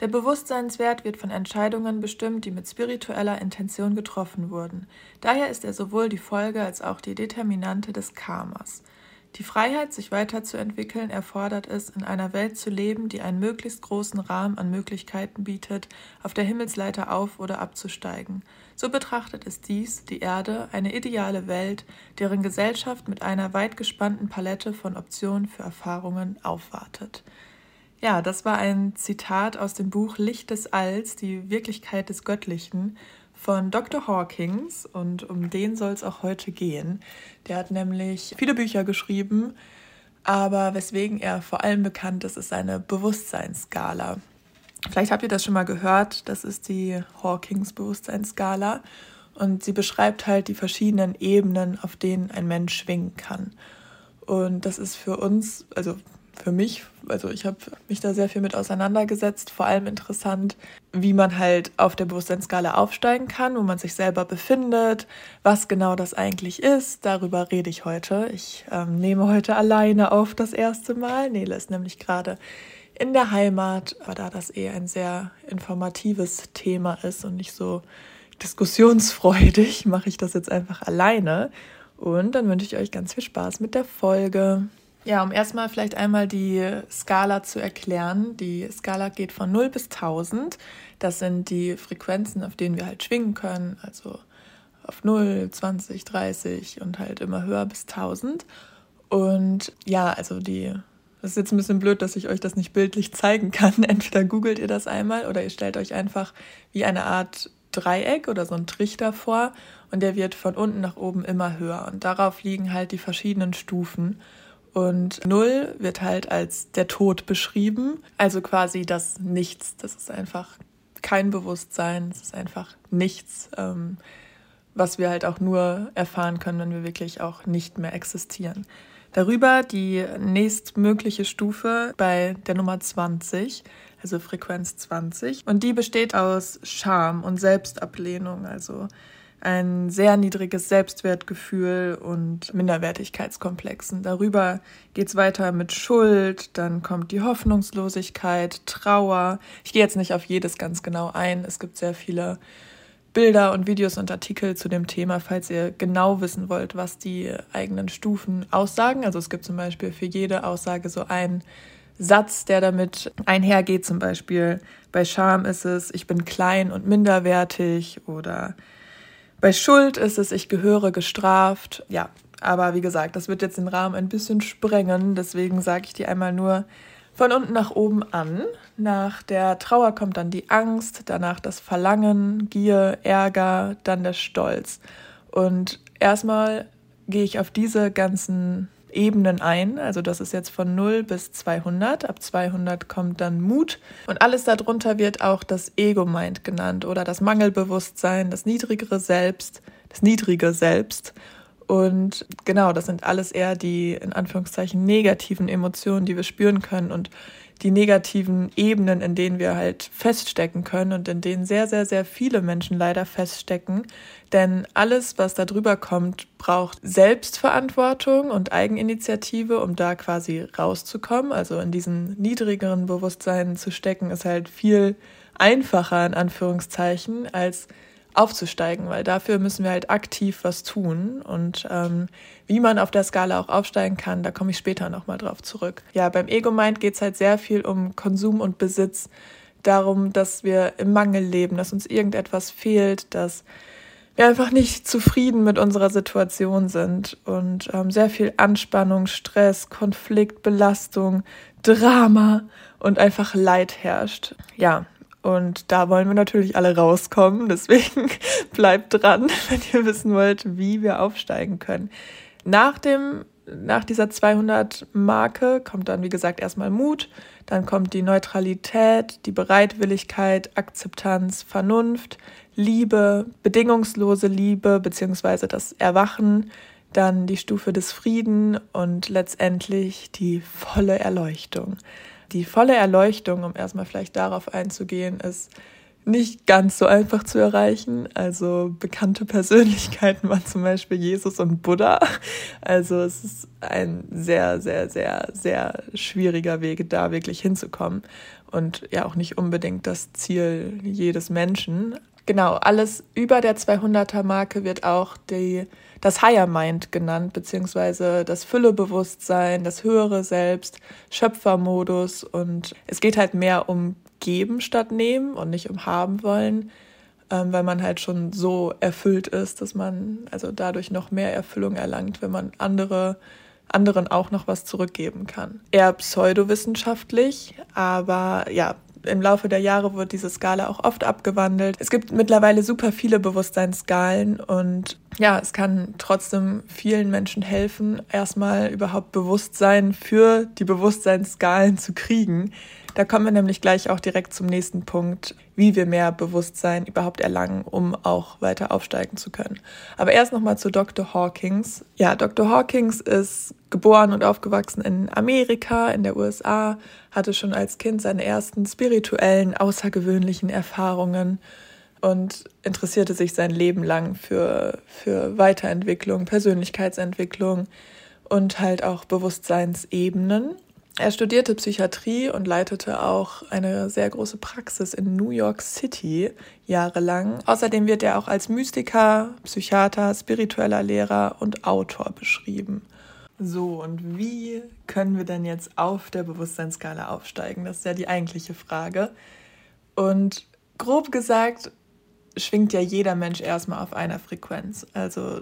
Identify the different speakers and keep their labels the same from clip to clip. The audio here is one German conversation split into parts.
Speaker 1: Der Bewusstseinswert wird von Entscheidungen bestimmt, die mit spiritueller Intention getroffen wurden. Daher ist er sowohl die Folge als auch die Determinante des Karmas. Die Freiheit, sich weiterzuentwickeln, erfordert es, in einer Welt zu leben, die einen möglichst großen Rahmen an Möglichkeiten bietet, auf der Himmelsleiter auf oder abzusteigen. So betrachtet es dies, die Erde, eine ideale Welt, deren Gesellschaft mit einer weit gespannten Palette von Optionen für Erfahrungen aufwartet. Ja, das war ein Zitat aus dem Buch Licht des Alls, die Wirklichkeit des Göttlichen von Dr. Hawkins und um den soll es auch heute gehen. Der hat nämlich viele Bücher geschrieben, aber weswegen er vor allem bekannt ist, ist seine Bewusstseinsskala. Vielleicht habt ihr das schon mal gehört, das ist die Hawkins Bewusstseinsskala und sie beschreibt halt die verschiedenen Ebenen, auf denen ein Mensch schwingen kann. Und das ist für uns, also für mich, also ich habe mich da sehr viel mit auseinandergesetzt, vor allem interessant, wie man halt auf der Bewusstseinsskala aufsteigen kann, wo man sich selber befindet, was genau das eigentlich ist. Darüber rede ich heute. Ich ähm, nehme heute alleine auf das erste Mal. Nele ist nämlich gerade in der Heimat, aber da das eh ein sehr informatives Thema ist und nicht so diskussionsfreudig, mache ich das jetzt einfach alleine. Und dann wünsche ich euch ganz viel Spaß mit der Folge. Ja, um erstmal vielleicht einmal die Skala zu erklären. Die Skala geht von 0 bis 1000. Das sind die Frequenzen, auf denen wir halt schwingen können. Also auf 0, 20, 30 und halt immer höher bis 1000. Und ja, also die, das ist jetzt ein bisschen blöd, dass ich euch das nicht bildlich zeigen kann. Entweder googelt ihr das einmal oder ihr stellt euch einfach wie eine Art Dreieck oder so ein Trichter vor und der wird von unten nach oben immer höher. Und darauf liegen halt die verschiedenen Stufen. Und Null wird halt als der Tod beschrieben, also quasi das Nichts. Das ist einfach kein Bewusstsein, es ist einfach nichts, ähm, was wir halt auch nur erfahren können, wenn wir wirklich auch nicht mehr existieren. Darüber die nächstmögliche Stufe bei der Nummer 20, also Frequenz 20. Und die besteht aus Scham und Selbstablehnung, also ein sehr niedriges Selbstwertgefühl und Minderwertigkeitskomplexen. Darüber geht es weiter mit Schuld, dann kommt die Hoffnungslosigkeit, Trauer. Ich gehe jetzt nicht auf jedes ganz genau ein. Es gibt sehr viele Bilder und Videos und Artikel zu dem Thema, falls ihr genau wissen wollt, was die eigenen Stufen aussagen. Also es gibt zum Beispiel für jede Aussage so einen Satz, der damit einhergeht. Zum Beispiel bei Scham ist es, ich bin klein und minderwertig oder bei Schuld ist es, ich gehöre gestraft. Ja, aber wie gesagt, das wird jetzt den Rahmen ein bisschen sprengen. Deswegen sage ich dir einmal nur von unten nach oben an. Nach der Trauer kommt dann die Angst, danach das Verlangen, Gier, Ärger, dann der Stolz. Und erstmal gehe ich auf diese ganzen Ebenen ein. Also das ist jetzt von 0 bis 200. Ab 200 kommt dann Mut. Und alles darunter wird auch das Ego-Mind genannt oder das Mangelbewusstsein, das niedrigere Selbst, das niedrige Selbst. Und genau, das sind alles eher die in Anführungszeichen negativen Emotionen, die wir spüren können und die negativen Ebenen, in denen wir halt feststecken können und in denen sehr, sehr, sehr viele Menschen leider feststecken. Denn alles, was da drüber kommt, braucht Selbstverantwortung und Eigeninitiative, um da quasi rauszukommen. Also in diesen niedrigeren Bewusstseinen zu stecken, ist halt viel einfacher in Anführungszeichen als aufzusteigen, weil dafür müssen wir halt aktiv was tun. Und ähm, wie man auf der Skala auch aufsteigen kann, da komme ich später nochmal drauf zurück. Ja, beim Ego-Mind geht es halt sehr viel um Konsum und Besitz, darum, dass wir im Mangel leben, dass uns irgendetwas fehlt, dass wir einfach nicht zufrieden mit unserer Situation sind und ähm, sehr viel Anspannung, Stress, Konflikt, Belastung, Drama und einfach Leid herrscht. Ja, und da wollen wir natürlich alle rauskommen. Deswegen bleibt dran, wenn ihr wissen wollt, wie wir aufsteigen können. Nach dem nach dieser 200 Marke kommt dann, wie gesagt, erstmal Mut, dann kommt die Neutralität, die Bereitwilligkeit, Akzeptanz, Vernunft, Liebe, bedingungslose Liebe beziehungsweise das Erwachen, dann die Stufe des Frieden und letztendlich die volle Erleuchtung die volle Erleuchtung, um erstmal vielleicht darauf einzugehen, ist nicht ganz so einfach zu erreichen. Also bekannte Persönlichkeiten waren zum Beispiel Jesus und Buddha. Also es ist ein sehr, sehr, sehr, sehr schwieriger Weg, da wirklich hinzukommen. und ja auch nicht unbedingt das Ziel jedes Menschen. Genau, alles über der 200er Marke wird auch die, das Higher Mind genannt, beziehungsweise das Füllebewusstsein, das höhere Selbst, Schöpfermodus und es geht halt mehr um geben statt nehmen und nicht um haben wollen, ähm, weil man halt schon so erfüllt ist, dass man also dadurch noch mehr Erfüllung erlangt, wenn man andere anderen auch noch was zurückgeben kann. Eher pseudowissenschaftlich, aber ja, im Laufe der Jahre wurde diese Skala auch oft abgewandelt. Es gibt mittlerweile super viele Bewusstseinsskalen und ja, es kann trotzdem vielen Menschen helfen, erstmal überhaupt Bewusstsein für die Bewusstseinsskalen zu kriegen. Da kommen wir nämlich gleich auch direkt zum nächsten Punkt, wie wir mehr Bewusstsein überhaupt erlangen, um auch weiter aufsteigen zu können. Aber erst nochmal zu Dr. Hawkins. Ja, Dr. Hawkins ist geboren und aufgewachsen in Amerika, in der USA, hatte schon als Kind seine ersten spirituellen, außergewöhnlichen Erfahrungen und interessierte sich sein Leben lang für, für Weiterentwicklung, Persönlichkeitsentwicklung und halt auch Bewusstseinsebenen. Er studierte Psychiatrie und leitete auch eine sehr große Praxis in New York City jahrelang. Außerdem wird er auch als Mystiker, Psychiater, spiritueller Lehrer und Autor beschrieben. So, und wie können wir denn jetzt auf der Bewusstseinsskala aufsteigen? Das ist ja die eigentliche Frage. Und grob gesagt schwingt ja jeder Mensch erstmal auf einer Frequenz. Also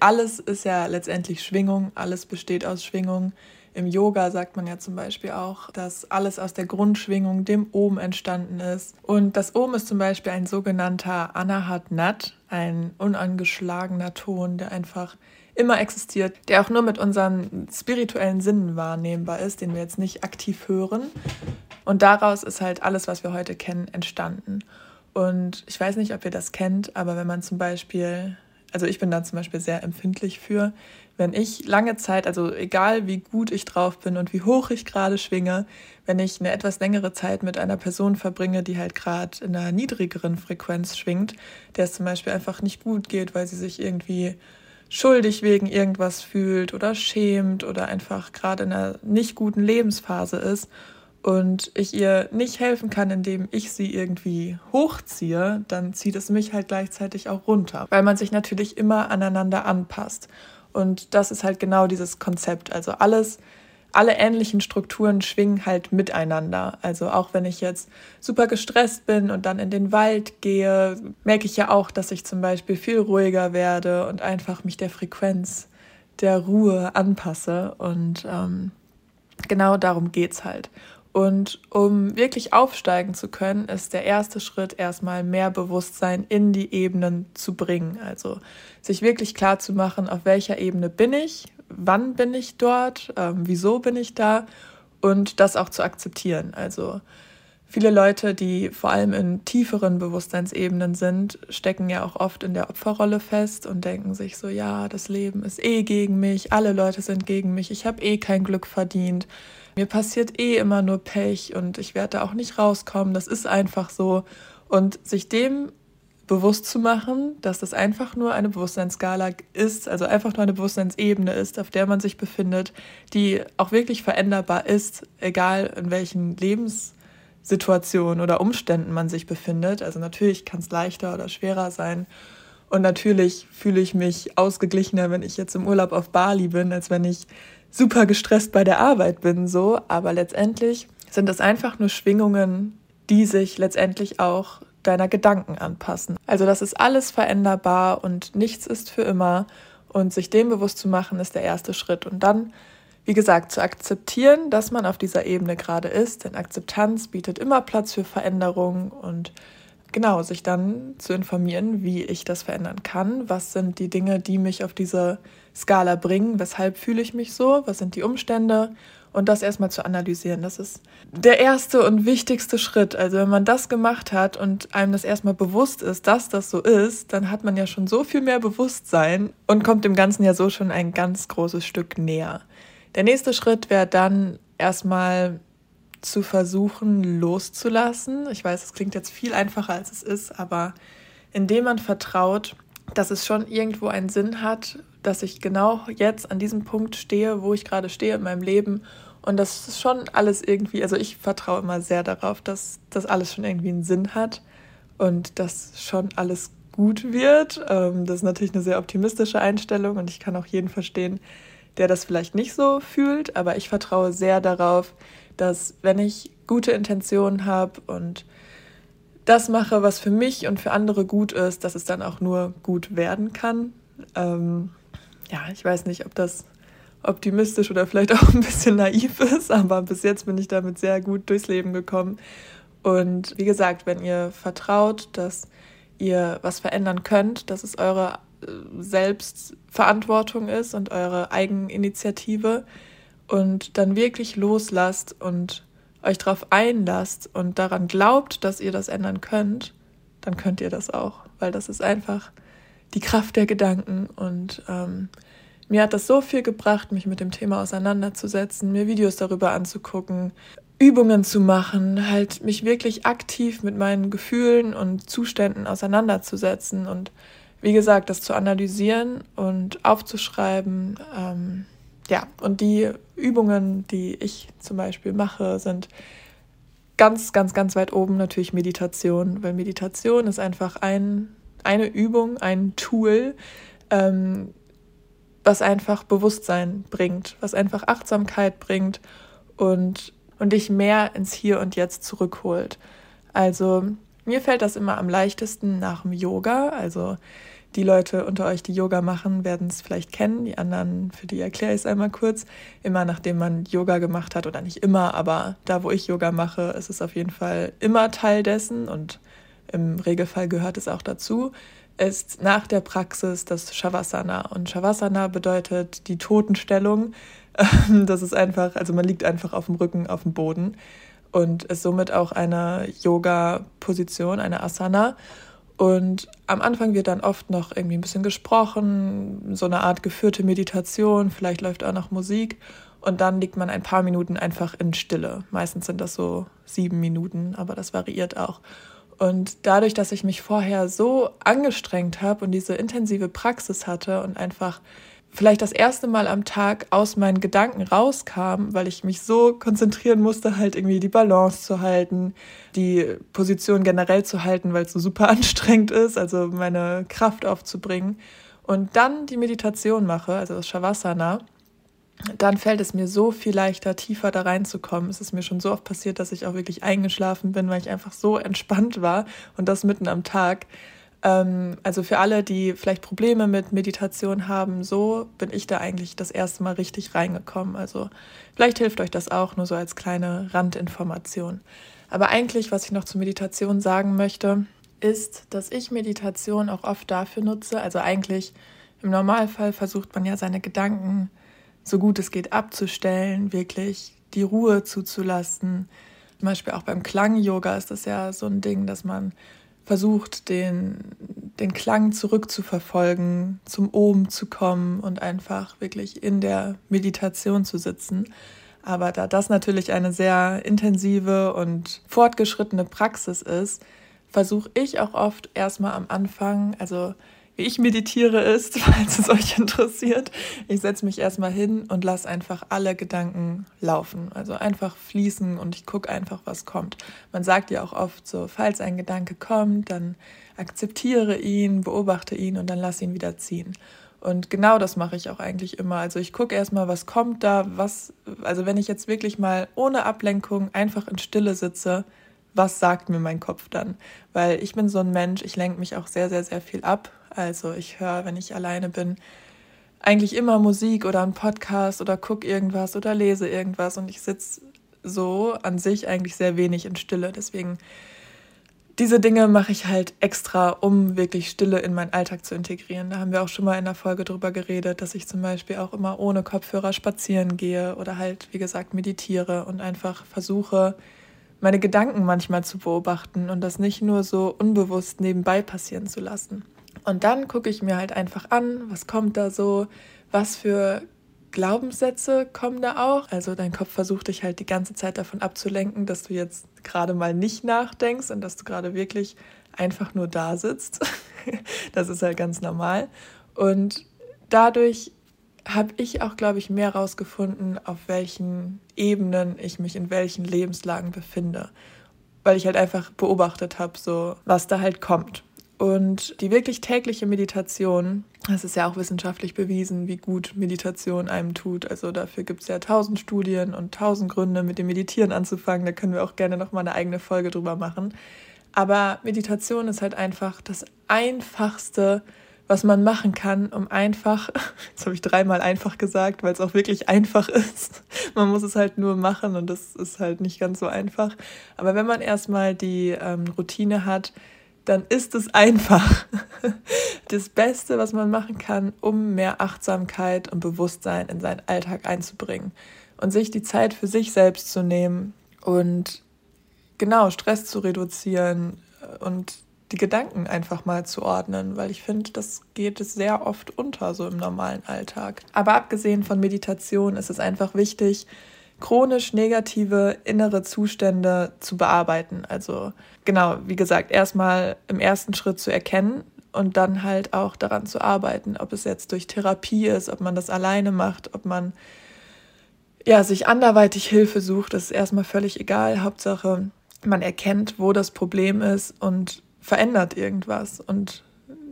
Speaker 1: alles ist ja letztendlich Schwingung, alles besteht aus Schwingung. Im Yoga sagt man ja zum Beispiel auch, dass alles aus der Grundschwingung, dem Ohm, entstanden ist. Und das Ohm ist zum Beispiel ein sogenannter Anahat Nat, ein unangeschlagener Ton, der einfach immer existiert, der auch nur mit unseren spirituellen Sinnen wahrnehmbar ist, den wir jetzt nicht aktiv hören. Und daraus ist halt alles, was wir heute kennen, entstanden. Und ich weiß nicht, ob ihr das kennt, aber wenn man zum Beispiel, also ich bin da zum Beispiel sehr empfindlich für, wenn ich lange Zeit, also egal wie gut ich drauf bin und wie hoch ich gerade schwinge, wenn ich eine etwas längere Zeit mit einer Person verbringe, die halt gerade in einer niedrigeren Frequenz schwingt, der es zum Beispiel einfach nicht gut geht, weil sie sich irgendwie schuldig wegen irgendwas fühlt oder schämt oder einfach gerade in einer nicht guten Lebensphase ist und ich ihr nicht helfen kann, indem ich sie irgendwie hochziehe, dann zieht es mich halt gleichzeitig auch runter, weil man sich natürlich immer aneinander anpasst. Und das ist halt genau dieses Konzept. Also alles, alle ähnlichen Strukturen schwingen halt miteinander. Also auch wenn ich jetzt super gestresst bin und dann in den Wald gehe, merke ich ja auch, dass ich zum Beispiel viel ruhiger werde und einfach mich der Frequenz der Ruhe anpasse. Und ähm, genau darum geht's halt. Und um wirklich aufsteigen zu können, ist der erste Schritt erstmal mehr Bewusstsein in die Ebenen zu bringen. Also sich wirklich klar zu machen, auf welcher Ebene bin ich, wann bin ich dort, ähm, wieso bin ich da und das auch zu akzeptieren. Also viele Leute, die vor allem in tieferen Bewusstseinsebenen sind, stecken ja auch oft in der Opferrolle fest und denken sich so, ja, das Leben ist eh gegen mich, alle Leute sind gegen mich, ich habe eh kein Glück verdient mir passiert eh immer nur Pech und ich werde da auch nicht rauskommen, das ist einfach so. Und sich dem bewusst zu machen, dass das einfach nur eine Bewusstseinsskala ist, also einfach nur eine Bewusstseinsebene ist, auf der man sich befindet, die auch wirklich veränderbar ist, egal in welchen Lebenssituationen oder Umständen man sich befindet. Also natürlich kann es leichter oder schwerer sein. Und natürlich fühle ich mich ausgeglichener, wenn ich jetzt im Urlaub auf Bali bin, als wenn ich super gestresst bei der Arbeit bin, so. Aber letztendlich sind es einfach nur Schwingungen, die sich letztendlich auch deiner Gedanken anpassen. Also das ist alles veränderbar und nichts ist für immer. Und sich dem bewusst zu machen, ist der erste Schritt. Und dann, wie gesagt, zu akzeptieren, dass man auf dieser Ebene gerade ist. Denn Akzeptanz bietet immer Platz für Veränderung und genau, sich dann zu informieren, wie ich das verändern kann. Was sind die Dinge, die mich auf diese Skala bringen. Weshalb fühle ich mich so? Was sind die Umstände? Und das erstmal zu analysieren. Das ist der erste und wichtigste Schritt. Also wenn man das gemacht hat und einem das erstmal bewusst ist, dass das so ist, dann hat man ja schon so viel mehr Bewusstsein und kommt dem Ganzen ja so schon ein ganz großes Stück näher. Der nächste Schritt wäre dann erstmal zu versuchen loszulassen. Ich weiß, es klingt jetzt viel einfacher, als es ist, aber indem man vertraut, dass es schon irgendwo einen Sinn hat, dass ich genau jetzt an diesem Punkt stehe, wo ich gerade stehe in meinem Leben Und das ist schon alles irgendwie, also ich vertraue immer sehr darauf, dass das alles schon irgendwie einen Sinn hat und dass schon alles gut wird. Ähm, das ist natürlich eine sehr optimistische Einstellung und ich kann auch jeden verstehen, der das vielleicht nicht so fühlt, aber ich vertraue sehr darauf, dass wenn ich gute Intentionen habe und das mache, was für mich und für andere gut ist, dass es dann auch nur gut werden kann. Ähm, ja, ich weiß nicht, ob das optimistisch oder vielleicht auch ein bisschen naiv ist, aber bis jetzt bin ich damit sehr gut durchs Leben gekommen. Und wie gesagt, wenn ihr vertraut, dass ihr was verändern könnt, dass es eure äh, Selbstverantwortung ist und eure Eigeninitiative und dann wirklich loslasst und euch darauf einlasst und daran glaubt, dass ihr das ändern könnt, dann könnt ihr das auch, weil das ist einfach die Kraft der Gedanken und ähm, mir hat das so viel gebracht, mich mit dem Thema auseinanderzusetzen, mir Videos darüber anzugucken, Übungen zu machen, halt mich wirklich aktiv mit meinen Gefühlen und Zuständen auseinanderzusetzen und wie gesagt, das zu analysieren und aufzuschreiben. Ähm, ja, und die Übungen, die ich zum Beispiel mache, sind ganz, ganz, ganz weit oben natürlich Meditation, weil Meditation ist einfach ein, eine Übung, ein Tool, ähm, was einfach Bewusstsein bringt, was einfach Achtsamkeit bringt und, und dich mehr ins Hier und Jetzt zurückholt. Also mir fällt das immer am leichtesten nach dem Yoga. Also die Leute unter euch, die Yoga machen, werden es vielleicht kennen. Die anderen, für die erkläre ich es einmal kurz. Immer nachdem man Yoga gemacht hat, oder nicht immer, aber da, wo ich Yoga mache, ist es auf jeden Fall immer Teil dessen und im Regelfall gehört es auch dazu, ist nach der Praxis das Shavasana. Und Shavasana bedeutet die Totenstellung. Das ist einfach, also man liegt einfach auf dem Rücken auf dem Boden und ist somit auch eine Yoga-Position, eine Asana. Und am Anfang wird dann oft noch irgendwie ein bisschen gesprochen, so eine Art geführte Meditation, vielleicht läuft auch noch Musik. Und dann liegt man ein paar Minuten einfach in Stille. Meistens sind das so sieben Minuten, aber das variiert auch. Und dadurch, dass ich mich vorher so angestrengt habe und diese intensive Praxis hatte und einfach vielleicht das erste Mal am Tag aus meinen Gedanken rauskam, weil ich mich so konzentrieren musste, halt irgendwie die Balance zu halten, die Position generell zu halten, weil es so super anstrengend ist, also meine Kraft aufzubringen. Und dann die Meditation mache, also das Shavasana, dann fällt es mir so viel leichter, tiefer da reinzukommen. Es ist mir schon so oft passiert, dass ich auch wirklich eingeschlafen bin, weil ich einfach so entspannt war und das mitten am Tag. Ähm, also für alle, die vielleicht Probleme mit Meditation haben, so bin ich da eigentlich das erste Mal richtig reingekommen. Also vielleicht hilft euch das auch nur so als kleine Randinformation. Aber eigentlich, was ich noch zur Meditation sagen möchte, ist, dass ich Meditation auch oft dafür nutze. Also eigentlich im Normalfall versucht man ja seine Gedanken so gut es geht abzustellen, wirklich die Ruhe zuzulassen. Zum Beispiel auch beim Klang-Yoga ist das ja so ein Ding, dass man versucht, den, den Klang zurückzuverfolgen, zum Oben zu kommen und einfach wirklich in der Meditation zu sitzen. Aber da das natürlich eine sehr intensive und fortgeschrittene Praxis ist, versuche ich auch oft erstmal am Anfang, also wie ich meditiere ist, falls es euch interessiert. Ich setze mich erstmal hin und lasse einfach alle Gedanken laufen. Also einfach fließen und ich gucke einfach, was kommt. Man sagt ja auch oft so, falls ein Gedanke kommt, dann akzeptiere ihn, beobachte ihn und dann lass ihn wieder ziehen. Und genau das mache ich auch eigentlich immer. Also ich gucke erstmal, was kommt da, was, also wenn ich jetzt wirklich mal ohne Ablenkung einfach in Stille sitze, was sagt mir mein Kopf dann? Weil ich bin so ein Mensch, ich lenke mich auch sehr, sehr, sehr viel ab. Also ich höre, wenn ich alleine bin, eigentlich immer Musik oder einen Podcast oder gucke irgendwas oder lese irgendwas und ich sitze so an sich eigentlich sehr wenig in Stille. Deswegen diese Dinge mache ich halt extra, um wirklich Stille in meinen Alltag zu integrieren. Da haben wir auch schon mal in der Folge drüber geredet, dass ich zum Beispiel auch immer ohne Kopfhörer spazieren gehe oder halt, wie gesagt, meditiere und einfach versuche, meine Gedanken manchmal zu beobachten und das nicht nur so unbewusst nebenbei passieren zu lassen. Und dann gucke ich mir halt einfach an, was kommt da so, was für Glaubenssätze kommen da auch. Also dein Kopf versucht dich halt die ganze Zeit davon abzulenken, dass du jetzt gerade mal nicht nachdenkst und dass du gerade wirklich einfach nur da sitzt. das ist halt ganz normal. Und dadurch habe ich auch, glaube ich, mehr rausgefunden, auf welchen Ebenen ich mich in welchen Lebenslagen befinde. Weil ich halt einfach beobachtet habe, so was da halt kommt. Und die wirklich tägliche Meditation, das ist ja auch wissenschaftlich bewiesen, wie gut Meditation einem tut. Also dafür gibt es ja tausend Studien und tausend Gründe, mit dem Meditieren anzufangen. Da können wir auch gerne nochmal eine eigene Folge drüber machen. Aber Meditation ist halt einfach das Einfachste, was man machen kann, um einfach, jetzt habe ich dreimal einfach gesagt, weil es auch wirklich einfach ist. Man muss es halt nur machen und das ist halt nicht ganz so einfach. Aber wenn man erstmal die ähm, Routine hat, dann ist es einfach das Beste, was man machen kann, um mehr Achtsamkeit und Bewusstsein in seinen Alltag einzubringen und sich die Zeit für sich selbst zu nehmen und genau Stress zu reduzieren und die Gedanken einfach mal zu ordnen, weil ich finde, das geht sehr oft unter so im normalen Alltag. Aber abgesehen von Meditation ist es einfach wichtig, chronisch negative innere Zustände zu bearbeiten. Also genau, wie gesagt, erstmal im ersten Schritt zu erkennen und dann halt auch daran zu arbeiten, ob es jetzt durch Therapie ist, ob man das alleine macht, ob man ja, sich anderweitig Hilfe sucht, das ist erstmal völlig egal. Hauptsache, man erkennt, wo das Problem ist und verändert irgendwas. Und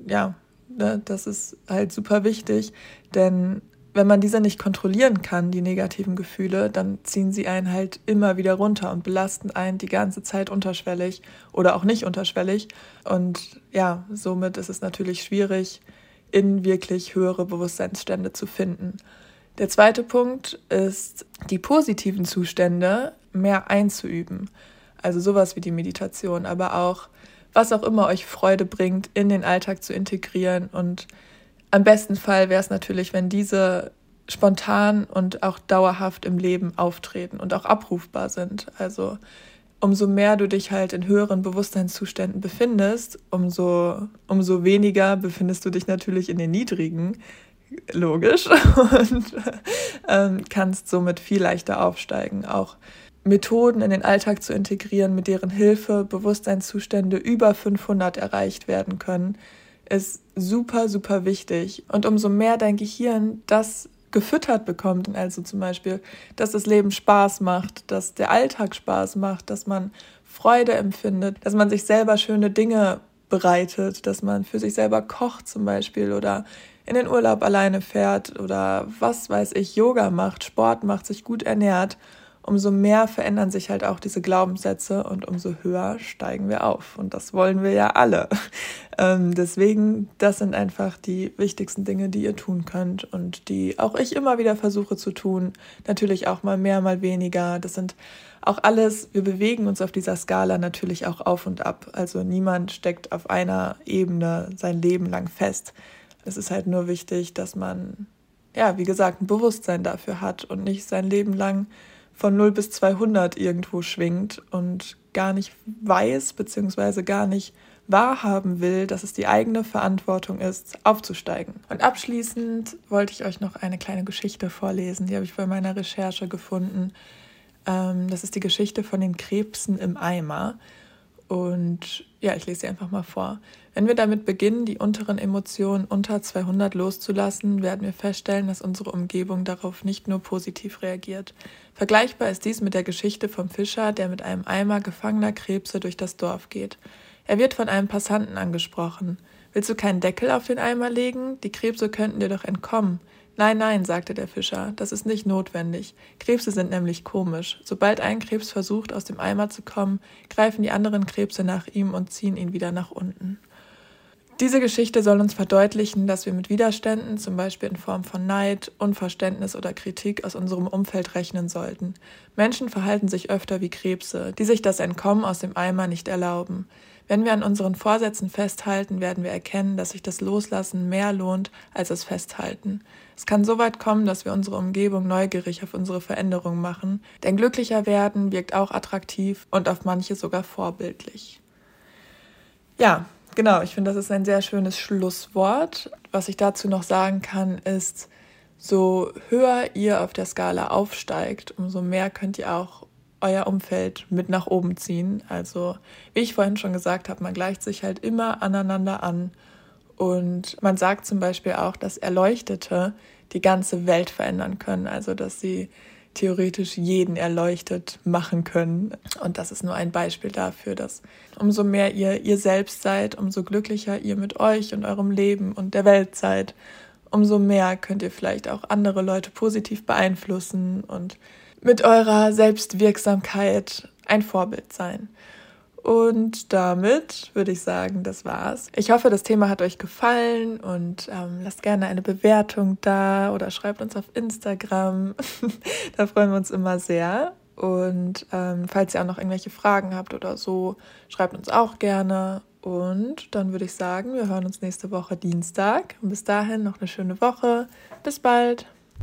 Speaker 1: ja, ne, das ist halt super wichtig, denn wenn man diese nicht kontrollieren kann, die negativen Gefühle, dann ziehen sie einen halt immer wieder runter und belasten einen die ganze Zeit unterschwellig oder auch nicht unterschwellig. Und ja, somit ist es natürlich schwierig, in wirklich höhere Bewusstseinsstände zu finden. Der zweite Punkt ist, die positiven Zustände mehr einzuüben. Also sowas wie die Meditation, aber auch was auch immer euch Freude bringt, in den Alltag zu integrieren und am besten Fall wäre es natürlich, wenn diese spontan und auch dauerhaft im Leben auftreten und auch abrufbar sind. Also umso mehr du dich halt in höheren Bewusstseinszuständen befindest, umso, umso weniger befindest du dich natürlich in den niedrigen, logisch, und ähm, kannst somit viel leichter aufsteigen. Auch Methoden in den Alltag zu integrieren, mit deren Hilfe Bewusstseinszustände über 500 erreicht werden können, ist super, super wichtig. Und umso mehr dein Gehirn das gefüttert bekommt, also zum Beispiel, dass das Leben Spaß macht, dass der Alltag Spaß macht, dass man Freude empfindet, dass man sich selber schöne Dinge bereitet, dass man für sich selber kocht zum Beispiel oder in den Urlaub alleine fährt oder was weiß ich, Yoga macht, Sport macht, sich gut ernährt umso mehr verändern sich halt auch diese Glaubenssätze und umso höher steigen wir auf. Und das wollen wir ja alle. Ähm, deswegen, das sind einfach die wichtigsten Dinge, die ihr tun könnt und die auch ich immer wieder versuche zu tun. Natürlich auch mal mehr, mal weniger. Das sind auch alles, wir bewegen uns auf dieser Skala natürlich auch auf und ab. Also niemand steckt auf einer Ebene sein Leben lang fest. Es ist halt nur wichtig, dass man, ja, wie gesagt, ein Bewusstsein dafür hat und nicht sein Leben lang von 0 bis 200 irgendwo schwingt und gar nicht weiß bzw. gar nicht wahrhaben will, dass es die eigene Verantwortung ist, aufzusteigen. Und abschließend wollte ich euch noch eine kleine Geschichte vorlesen, die habe ich bei meiner Recherche gefunden. Ähm, das ist die Geschichte von den Krebsen im Eimer. Und ja, ich lese sie einfach mal vor. Wenn wir damit beginnen, die unteren Emotionen unter 200 loszulassen, werden wir feststellen, dass unsere Umgebung darauf nicht nur positiv reagiert. Vergleichbar ist dies mit der Geschichte vom Fischer, der mit einem Eimer gefangener Krebse durch das Dorf geht. Er wird von einem Passanten angesprochen. Willst du keinen Deckel auf den Eimer legen? Die Krebse könnten dir doch entkommen. Nein, nein, sagte der Fischer, das ist nicht notwendig. Krebse sind nämlich komisch. Sobald ein Krebs versucht, aus dem Eimer zu kommen, greifen die anderen Krebse nach ihm und ziehen ihn wieder nach unten. Diese Geschichte soll uns verdeutlichen, dass wir mit Widerständen, zum Beispiel in Form von Neid, Unverständnis oder Kritik aus unserem Umfeld rechnen sollten. Menschen verhalten sich öfter wie Krebse, die sich das Entkommen aus dem Eimer nicht erlauben. Wenn wir an unseren Vorsätzen festhalten, werden wir erkennen, dass sich das Loslassen mehr lohnt als das Festhalten. Es kann so weit kommen, dass wir unsere Umgebung neugierig auf unsere Veränderung machen, denn glücklicher werden wirkt auch attraktiv und auf manche sogar vorbildlich. Ja, genau, ich finde, das ist ein sehr schönes Schlusswort. Was ich dazu noch sagen kann, ist, so höher ihr auf der Skala aufsteigt, umso mehr könnt ihr auch euer Umfeld mit nach oben ziehen. Also, wie ich vorhin schon gesagt habe, man gleicht sich halt immer aneinander an. Und man sagt zum Beispiel auch, dass Erleuchtete, die ganze Welt verändern können. Also dass sie theoretisch jeden erleuchtet machen können. Und das ist nur ein Beispiel dafür, dass umso mehr ihr ihr selbst seid, umso glücklicher ihr mit euch und eurem Leben und der Welt seid, umso mehr könnt ihr vielleicht auch andere Leute positiv beeinflussen und mit eurer Selbstwirksamkeit ein Vorbild sein. Und damit würde ich sagen, das war's. Ich hoffe, das Thema hat euch gefallen und ähm, lasst gerne eine Bewertung da oder schreibt uns auf Instagram. da freuen wir uns immer sehr. Und ähm, falls ihr auch noch irgendwelche Fragen habt oder so, schreibt uns auch gerne. Und dann würde ich sagen, wir hören uns nächste Woche Dienstag. Und bis dahin noch eine schöne Woche. Bis bald.